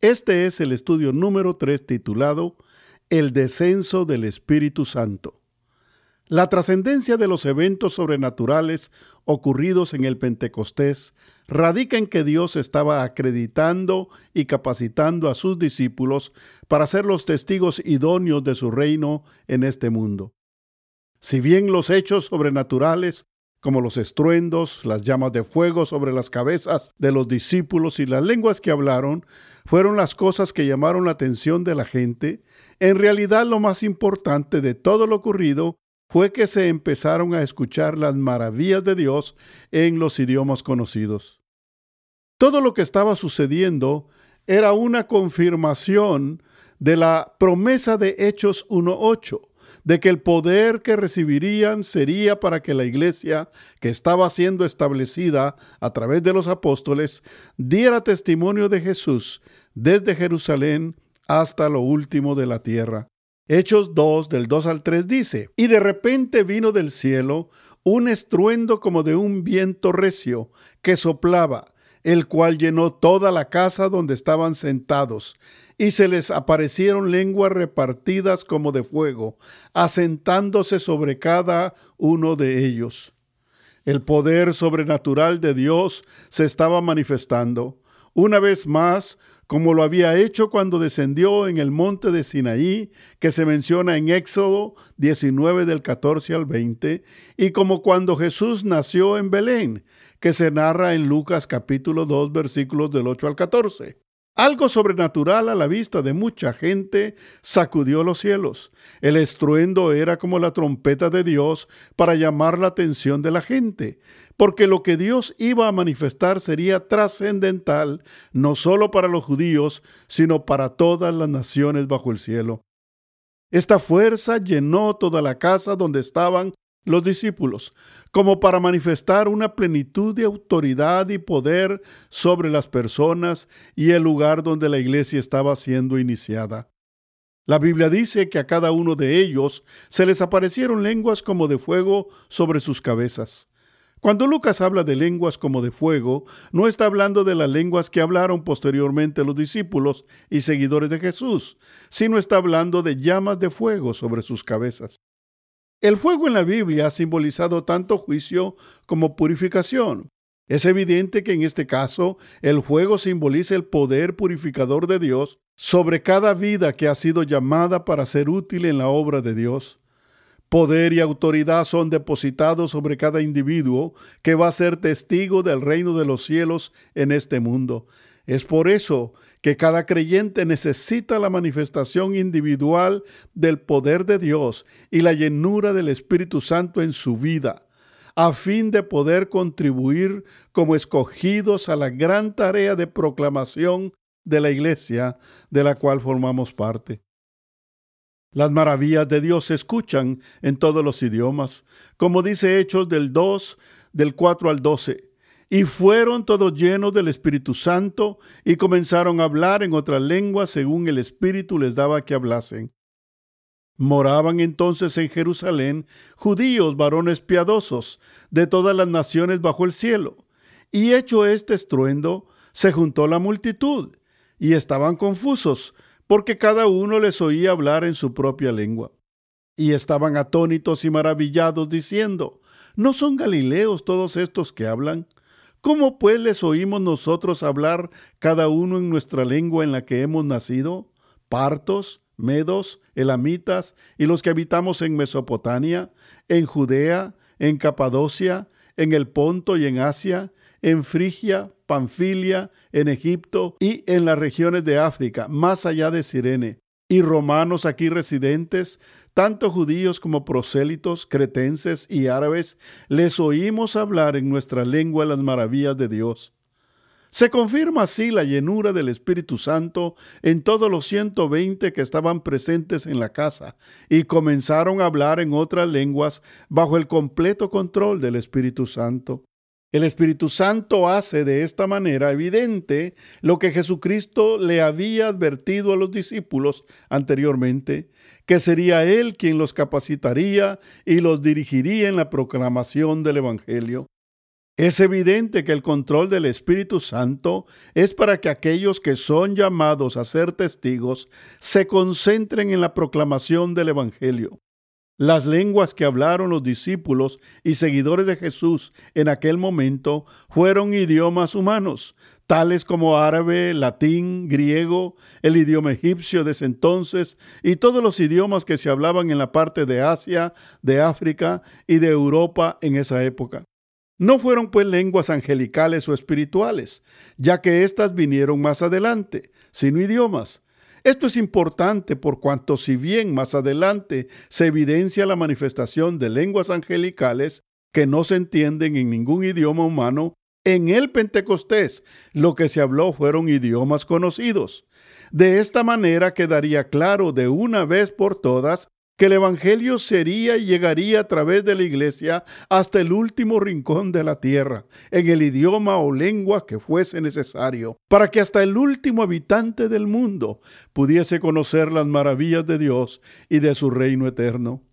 Este es el estudio número 3 titulado El descenso del Espíritu Santo. La trascendencia de los eventos sobrenaturales ocurridos en el Pentecostés radica en que Dios estaba acreditando y capacitando a sus discípulos para ser los testigos idóneos de su reino en este mundo. Si bien los hechos sobrenaturales como los estruendos, las llamas de fuego sobre las cabezas de los discípulos y las lenguas que hablaron, fueron las cosas que llamaron la atención de la gente, en realidad lo más importante de todo lo ocurrido fue que se empezaron a escuchar las maravillas de Dios en los idiomas conocidos. Todo lo que estaba sucediendo era una confirmación de la promesa de Hechos 1.8, de que el poder que recibirían sería para que la iglesia, que estaba siendo establecida a través de los apóstoles, diera testimonio de Jesús desde Jerusalén hasta lo último de la tierra. Hechos 2 del 2 al 3 dice, y de repente vino del cielo un estruendo como de un viento recio que soplaba, el cual llenó toda la casa donde estaban sentados, y se les aparecieron lenguas repartidas como de fuego, asentándose sobre cada uno de ellos. El poder sobrenatural de Dios se estaba manifestando. Una vez más, como lo había hecho cuando descendió en el monte de Sinaí, que se menciona en Éxodo 19 del 14 al 20, y como cuando Jesús nació en Belén, que se narra en Lucas capítulo 2 versículos del 8 al 14. Algo sobrenatural a la vista de mucha gente sacudió los cielos. El estruendo era como la trompeta de Dios para llamar la atención de la gente, porque lo que Dios iba a manifestar sería trascendental no solo para los judíos, sino para todas las naciones bajo el cielo. Esta fuerza llenó toda la casa donde estaban los discípulos, como para manifestar una plenitud de autoridad y poder sobre las personas y el lugar donde la iglesia estaba siendo iniciada. La Biblia dice que a cada uno de ellos se les aparecieron lenguas como de fuego sobre sus cabezas. Cuando Lucas habla de lenguas como de fuego, no está hablando de las lenguas que hablaron posteriormente los discípulos y seguidores de Jesús, sino está hablando de llamas de fuego sobre sus cabezas. El fuego en la Biblia ha simbolizado tanto juicio como purificación. Es evidente que en este caso el fuego simboliza el poder purificador de Dios sobre cada vida que ha sido llamada para ser útil en la obra de Dios. Poder y autoridad son depositados sobre cada individuo que va a ser testigo del reino de los cielos en este mundo. Es por eso que cada creyente necesita la manifestación individual del poder de Dios y la llenura del Espíritu Santo en su vida, a fin de poder contribuir como escogidos a la gran tarea de proclamación de la iglesia de la cual formamos parte. Las maravillas de Dios se escuchan en todos los idiomas, como dice Hechos del 2, del 4 al 12 y fueron todos llenos del Espíritu Santo y comenzaron a hablar en otra lengua según el Espíritu les daba que hablasen. Moraban entonces en Jerusalén judíos varones piadosos de todas las naciones bajo el cielo. Y hecho este estruendo, se juntó la multitud, y estaban confusos, porque cada uno les oía hablar en su propia lengua. Y estaban atónitos y maravillados, diciendo, ¿No son Galileos todos estos que hablan? ¿Cómo pues les oímos nosotros hablar cada uno en nuestra lengua en la que hemos nacido? Partos, medos, elamitas y los que habitamos en Mesopotamia, en Judea, en Capadocia, en el Ponto y en Asia, en Frigia, Panfilia, en Egipto y en las regiones de África, más allá de Sirene, y romanos aquí residentes, tanto judíos como prosélitos, cretenses y árabes, les oímos hablar en nuestra lengua las maravillas de Dios. Se confirma así la llenura del Espíritu Santo en todos los 120 que estaban presentes en la casa y comenzaron a hablar en otras lenguas bajo el completo control del Espíritu Santo. El Espíritu Santo hace de esta manera evidente lo que Jesucristo le había advertido a los discípulos anteriormente, que sería Él quien los capacitaría y los dirigiría en la proclamación del Evangelio. Es evidente que el control del Espíritu Santo es para que aquellos que son llamados a ser testigos se concentren en la proclamación del Evangelio. Las lenguas que hablaron los discípulos y seguidores de Jesús en aquel momento fueron idiomas humanos, tales como árabe, latín, griego, el idioma egipcio de ese entonces y todos los idiomas que se hablaban en la parte de Asia, de África y de Europa en esa época. No fueron pues lenguas angelicales o espirituales, ya que éstas vinieron más adelante, sino idiomas. Esto es importante por cuanto si bien más adelante se evidencia la manifestación de lenguas angelicales que no se entienden en ningún idioma humano, en el Pentecostés lo que se habló fueron idiomas conocidos. De esta manera quedaría claro de una vez por todas que el Evangelio sería y llegaría a través de la iglesia hasta el último rincón de la tierra, en el idioma o lengua que fuese necesario, para que hasta el último habitante del mundo pudiese conocer las maravillas de Dios y de su reino eterno.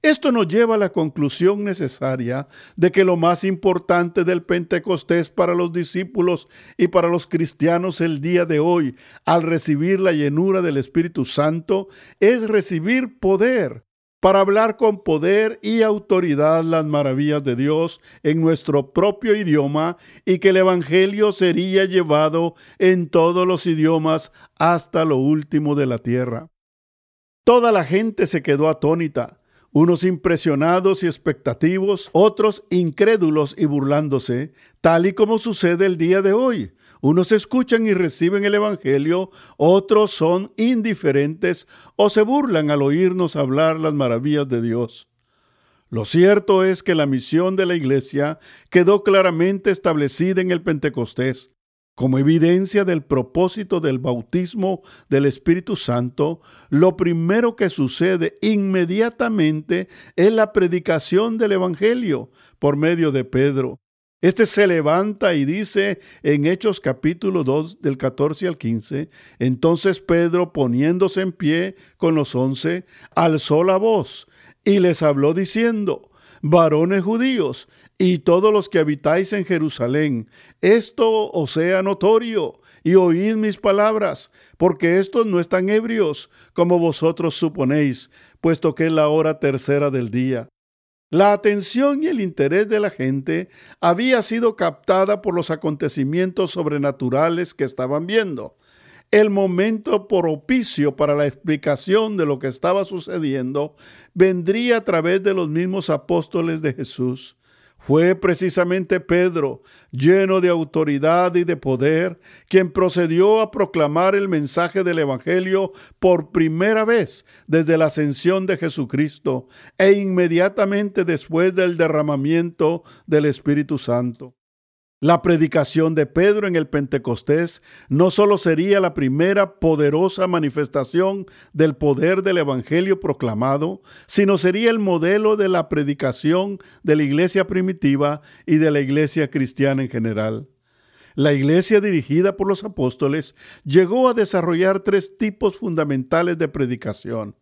Esto nos lleva a la conclusión necesaria de que lo más importante del Pentecostés para los discípulos y para los cristianos el día de hoy, al recibir la llenura del Espíritu Santo, es recibir poder para hablar con poder y autoridad las maravillas de Dios en nuestro propio idioma y que el Evangelio sería llevado en todos los idiomas hasta lo último de la tierra. Toda la gente se quedó atónita unos impresionados y expectativos, otros incrédulos y burlándose, tal y como sucede el día de hoy. Unos escuchan y reciben el Evangelio, otros son indiferentes o se burlan al oírnos hablar las maravillas de Dios. Lo cierto es que la misión de la Iglesia quedó claramente establecida en el Pentecostés. Como evidencia del propósito del bautismo del Espíritu Santo, lo primero que sucede inmediatamente es la predicación del Evangelio por medio de Pedro. Este se levanta y dice en Hechos capítulo 2 del 14 al 15, entonces Pedro poniéndose en pie con los once, alzó la voz y les habló diciendo, varones judíos y todos los que habitáis en Jerusalén, esto os sea notorio, y oíd mis palabras, porque estos no están ebrios, como vosotros suponéis, puesto que es la hora tercera del día. La atención y el interés de la gente había sido captada por los acontecimientos sobrenaturales que estaban viendo. El momento propicio para la explicación de lo que estaba sucediendo vendría a través de los mismos apóstoles de Jesús. Fue precisamente Pedro, lleno de autoridad y de poder, quien procedió a proclamar el mensaje del Evangelio por primera vez desde la ascensión de Jesucristo e inmediatamente después del derramamiento del Espíritu Santo. La predicación de Pedro en el Pentecostés no solo sería la primera poderosa manifestación del poder del Evangelio proclamado, sino sería el modelo de la predicación de la iglesia primitiva y de la iglesia cristiana en general. La iglesia dirigida por los apóstoles llegó a desarrollar tres tipos fundamentales de predicación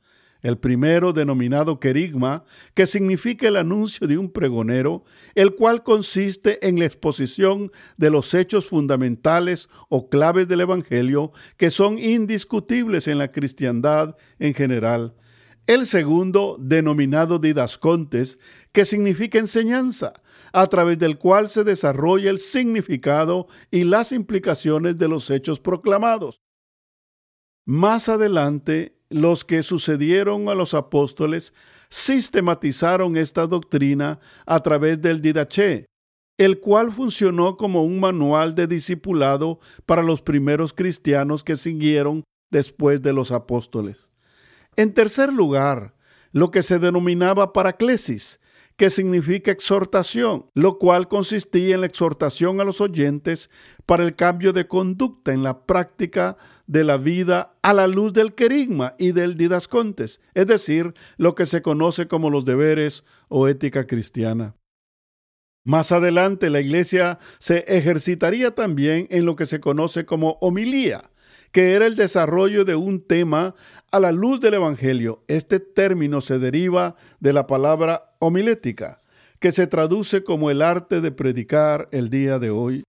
el primero denominado querigma, que significa el anuncio de un pregonero, el cual consiste en la exposición de los hechos fundamentales o claves del Evangelio que son indiscutibles en la cristiandad en general. El segundo, denominado didascontes, que significa enseñanza, a través del cual se desarrolla el significado y las implicaciones de los hechos proclamados. Más adelante, los que sucedieron a los apóstoles sistematizaron esta doctrina a través del Didaché, el cual funcionó como un manual de discipulado para los primeros cristianos que siguieron después de los apóstoles. En tercer lugar, lo que se denominaba paraclesis, que significa exhortación, lo cual consistía en la exhortación a los oyentes para el cambio de conducta en la práctica de la vida a la luz del querigma y del didascontes, es decir, lo que se conoce como los deberes o ética cristiana. Más adelante la iglesia se ejercitaría también en lo que se conoce como homilía, que era el desarrollo de un tema a la luz del Evangelio. Este término se deriva de la palabra homilética, que se traduce como el arte de predicar el día de hoy.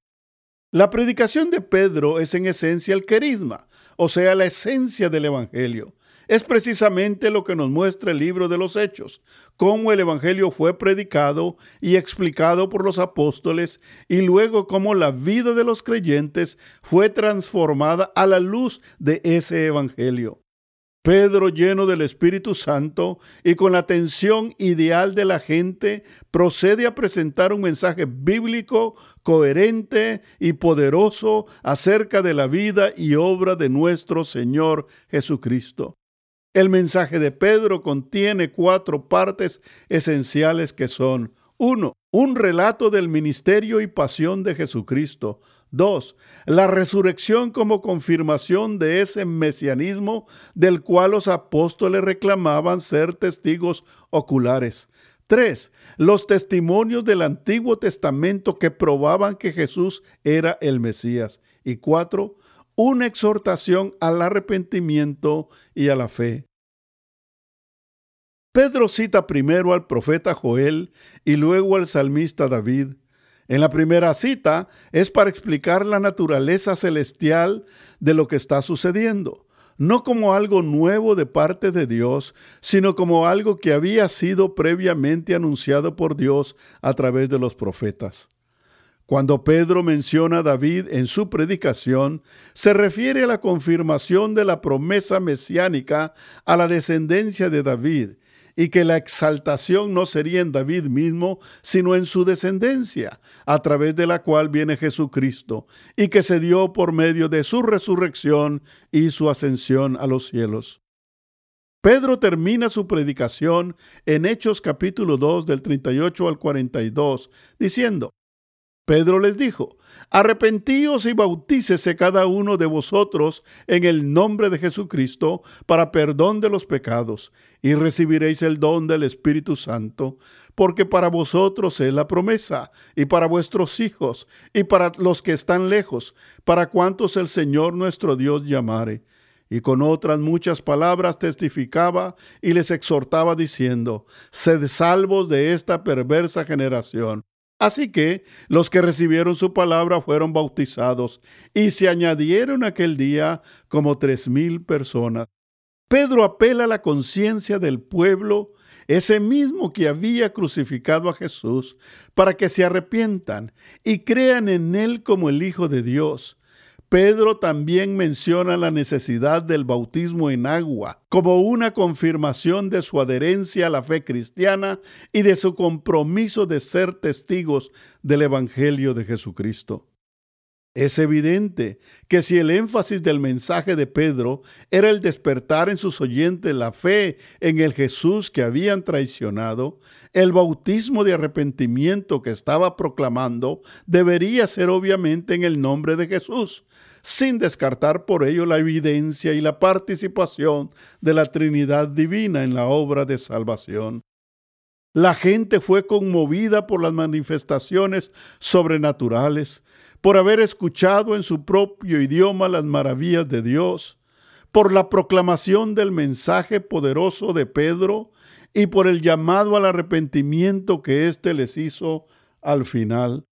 La predicación de Pedro es en esencia el querisma, o sea, la esencia del Evangelio. Es precisamente lo que nos muestra el libro de los Hechos, cómo el Evangelio fue predicado y explicado por los apóstoles y luego cómo la vida de los creyentes fue transformada a la luz de ese Evangelio. Pedro, lleno del Espíritu Santo y con la atención ideal de la gente, procede a presentar un mensaje bíblico coherente y poderoso acerca de la vida y obra de nuestro Señor Jesucristo. El mensaje de Pedro contiene cuatro partes esenciales que son uno, Un relato del ministerio y pasión de Jesucristo. 2. La resurrección como confirmación de ese mesianismo del cual los apóstoles reclamaban ser testigos oculares. 3. Los testimonios del Antiguo Testamento que probaban que Jesús era el Mesías. Y 4 una exhortación al arrepentimiento y a la fe. Pedro cita primero al profeta Joel y luego al salmista David. En la primera cita es para explicar la naturaleza celestial de lo que está sucediendo, no como algo nuevo de parte de Dios, sino como algo que había sido previamente anunciado por Dios a través de los profetas. Cuando Pedro menciona a David en su predicación, se refiere a la confirmación de la promesa mesiánica a la descendencia de David, y que la exaltación no sería en David mismo, sino en su descendencia, a través de la cual viene Jesucristo, y que se dio por medio de su resurrección y su ascensión a los cielos. Pedro termina su predicación en Hechos capítulo 2 del 38 al 42, diciendo, Pedro les dijo, arrepentíos y bautícese cada uno de vosotros en el nombre de Jesucristo para perdón de los pecados, y recibiréis el don del Espíritu Santo, porque para vosotros es la promesa, y para vuestros hijos, y para los que están lejos, para cuantos el Señor nuestro Dios llamare. Y con otras muchas palabras testificaba y les exhortaba diciendo, Sed salvos de esta perversa generación. Así que los que recibieron su palabra fueron bautizados y se añadieron aquel día como tres mil personas. Pedro apela a la conciencia del pueblo, ese mismo que había crucificado a Jesús, para que se arrepientan y crean en él como el Hijo de Dios, Pedro también menciona la necesidad del bautismo en agua como una confirmación de su adherencia a la fe cristiana y de su compromiso de ser testigos del Evangelio de Jesucristo. Es evidente que si el énfasis del mensaje de Pedro era el despertar en sus oyentes la fe en el Jesús que habían traicionado, el bautismo de arrepentimiento que estaba proclamando debería ser obviamente en el nombre de Jesús, sin descartar por ello la evidencia y la participación de la Trinidad Divina en la obra de salvación. La gente fue conmovida por las manifestaciones sobrenaturales, por haber escuchado en su propio idioma las maravillas de Dios, por la proclamación del mensaje poderoso de Pedro y por el llamado al arrepentimiento que éste les hizo al final.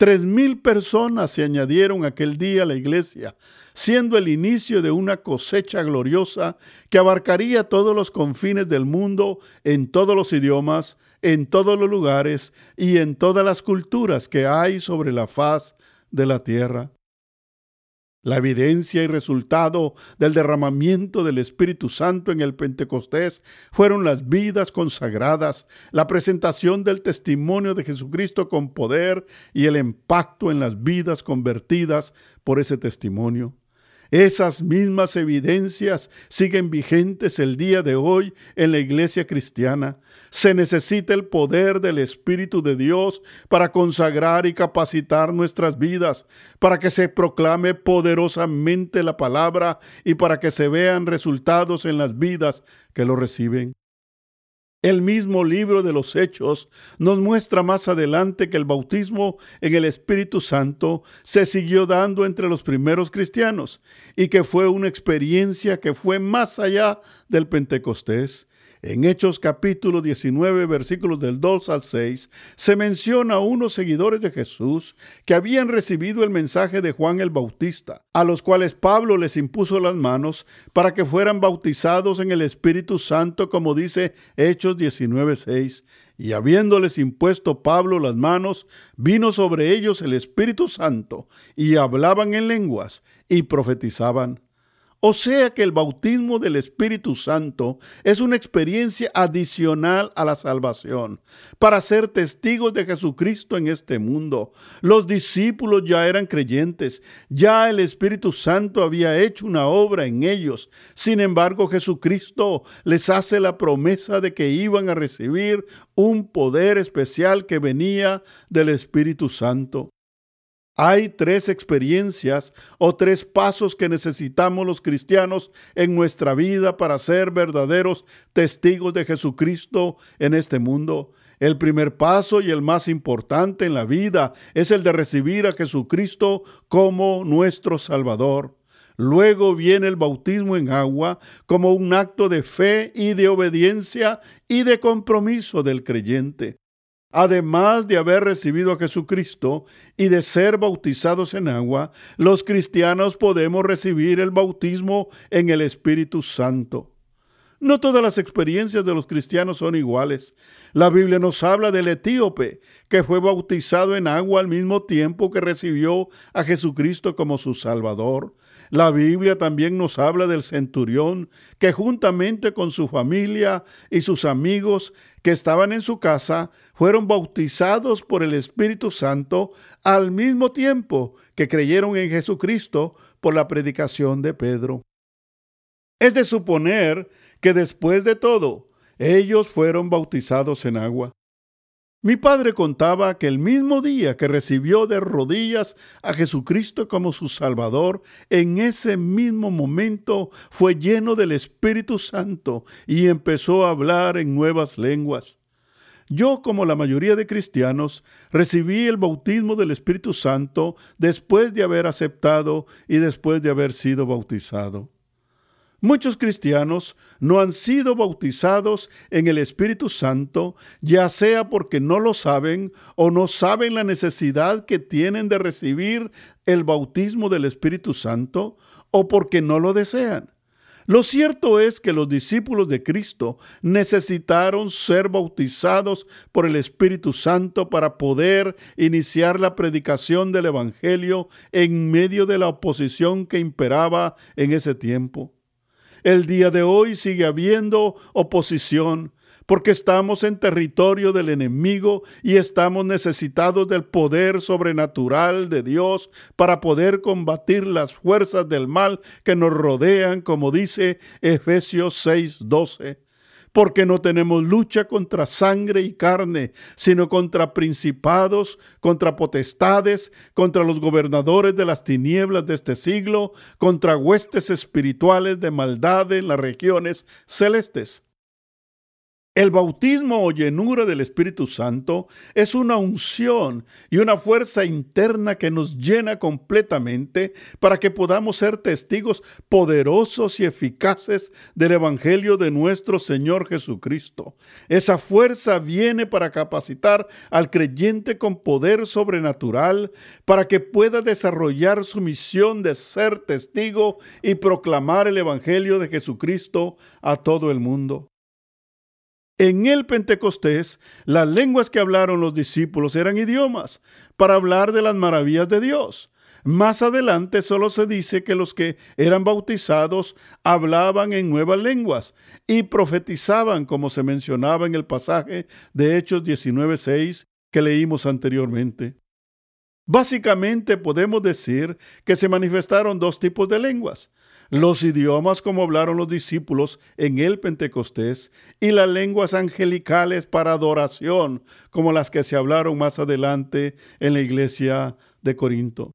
Tres mil personas se añadieron aquel día a la iglesia, siendo el inicio de una cosecha gloriosa que abarcaría todos los confines del mundo, en todos los idiomas, en todos los lugares y en todas las culturas que hay sobre la faz de la tierra. La evidencia y resultado del derramamiento del Espíritu Santo en el Pentecostés fueron las vidas consagradas, la presentación del testimonio de Jesucristo con poder y el impacto en las vidas convertidas por ese testimonio. Esas mismas evidencias siguen vigentes el día de hoy en la iglesia cristiana. Se necesita el poder del Espíritu de Dios para consagrar y capacitar nuestras vidas, para que se proclame poderosamente la palabra y para que se vean resultados en las vidas que lo reciben. El mismo libro de los Hechos nos muestra más adelante que el bautismo en el Espíritu Santo se siguió dando entre los primeros cristianos y que fue una experiencia que fue más allá del Pentecostés. En Hechos capítulo 19 versículos del 2 al 6 se menciona a unos seguidores de Jesús que habían recibido el mensaje de Juan el Bautista, a los cuales Pablo les impuso las manos para que fueran bautizados en el Espíritu Santo, como dice Hechos 19 6. Y habiéndoles impuesto Pablo las manos, vino sobre ellos el Espíritu Santo, y hablaban en lenguas, y profetizaban. O sea que el bautismo del Espíritu Santo es una experiencia adicional a la salvación, para ser testigos de Jesucristo en este mundo. Los discípulos ya eran creyentes, ya el Espíritu Santo había hecho una obra en ellos. Sin embargo, Jesucristo les hace la promesa de que iban a recibir un poder especial que venía del Espíritu Santo. Hay tres experiencias o tres pasos que necesitamos los cristianos en nuestra vida para ser verdaderos testigos de Jesucristo en este mundo. El primer paso y el más importante en la vida es el de recibir a Jesucristo como nuestro Salvador. Luego viene el bautismo en agua como un acto de fe y de obediencia y de compromiso del creyente. Además de haber recibido a Jesucristo y de ser bautizados en agua, los cristianos podemos recibir el bautismo en el Espíritu Santo. No todas las experiencias de los cristianos son iguales. La Biblia nos habla del etíope, que fue bautizado en agua al mismo tiempo que recibió a Jesucristo como su Salvador. La Biblia también nos habla del centurión, que juntamente con su familia y sus amigos que estaban en su casa, fueron bautizados por el Espíritu Santo al mismo tiempo que creyeron en Jesucristo por la predicación de Pedro. Es de suponer que después de todo, ellos fueron bautizados en agua. Mi padre contaba que el mismo día que recibió de rodillas a Jesucristo como su Salvador, en ese mismo momento fue lleno del Espíritu Santo y empezó a hablar en nuevas lenguas. Yo, como la mayoría de cristianos, recibí el bautismo del Espíritu Santo después de haber aceptado y después de haber sido bautizado. Muchos cristianos no han sido bautizados en el Espíritu Santo, ya sea porque no lo saben o no saben la necesidad que tienen de recibir el bautismo del Espíritu Santo o porque no lo desean. Lo cierto es que los discípulos de Cristo necesitaron ser bautizados por el Espíritu Santo para poder iniciar la predicación del Evangelio en medio de la oposición que imperaba en ese tiempo. El día de hoy sigue habiendo oposición porque estamos en territorio del enemigo y estamos necesitados del poder sobrenatural de Dios para poder combatir las fuerzas del mal que nos rodean, como dice Efesios 6:12 porque no tenemos lucha contra sangre y carne, sino contra principados, contra potestades, contra los gobernadores de las tinieblas de este siglo, contra huestes espirituales de maldad en las regiones celestes. El bautismo o llenura del Espíritu Santo es una unción y una fuerza interna que nos llena completamente para que podamos ser testigos poderosos y eficaces del Evangelio de nuestro Señor Jesucristo. Esa fuerza viene para capacitar al creyente con poder sobrenatural para que pueda desarrollar su misión de ser testigo y proclamar el Evangelio de Jesucristo a todo el mundo. En el Pentecostés, las lenguas que hablaron los discípulos eran idiomas para hablar de las maravillas de Dios. Más adelante solo se dice que los que eran bautizados hablaban en nuevas lenguas y profetizaban, como se mencionaba en el pasaje de Hechos 19.6 que leímos anteriormente. Básicamente podemos decir que se manifestaron dos tipos de lenguas, los idiomas como hablaron los discípulos en el Pentecostés y las lenguas angelicales para adoración como las que se hablaron más adelante en la iglesia de Corinto.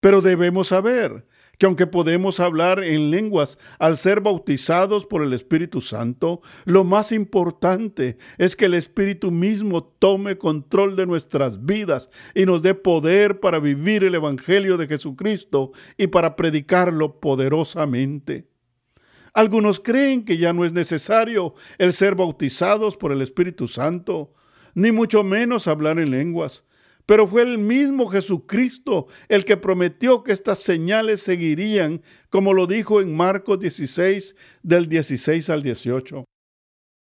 Pero debemos saber que aunque podemos hablar en lenguas al ser bautizados por el Espíritu Santo, lo más importante es que el Espíritu mismo tome control de nuestras vidas y nos dé poder para vivir el Evangelio de Jesucristo y para predicarlo poderosamente. Algunos creen que ya no es necesario el ser bautizados por el Espíritu Santo, ni mucho menos hablar en lenguas. Pero fue el mismo Jesucristo el que prometió que estas señales seguirían, como lo dijo en Marcos 16, del 16 al 18.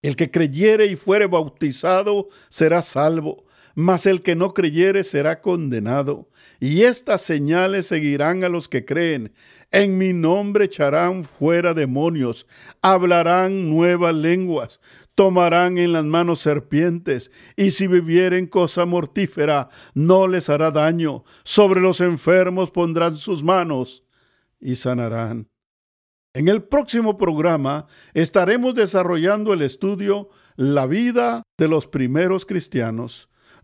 El que creyere y fuere bautizado será salvo, mas el que no creyere será condenado. Y estas señales seguirán a los que creen. En mi nombre echarán fuera demonios, hablarán nuevas lenguas, tomarán en las manos serpientes, y si vivieren cosa mortífera, no les hará daño. Sobre los enfermos pondrán sus manos y sanarán. En el próximo programa estaremos desarrollando el estudio La vida de los primeros cristianos.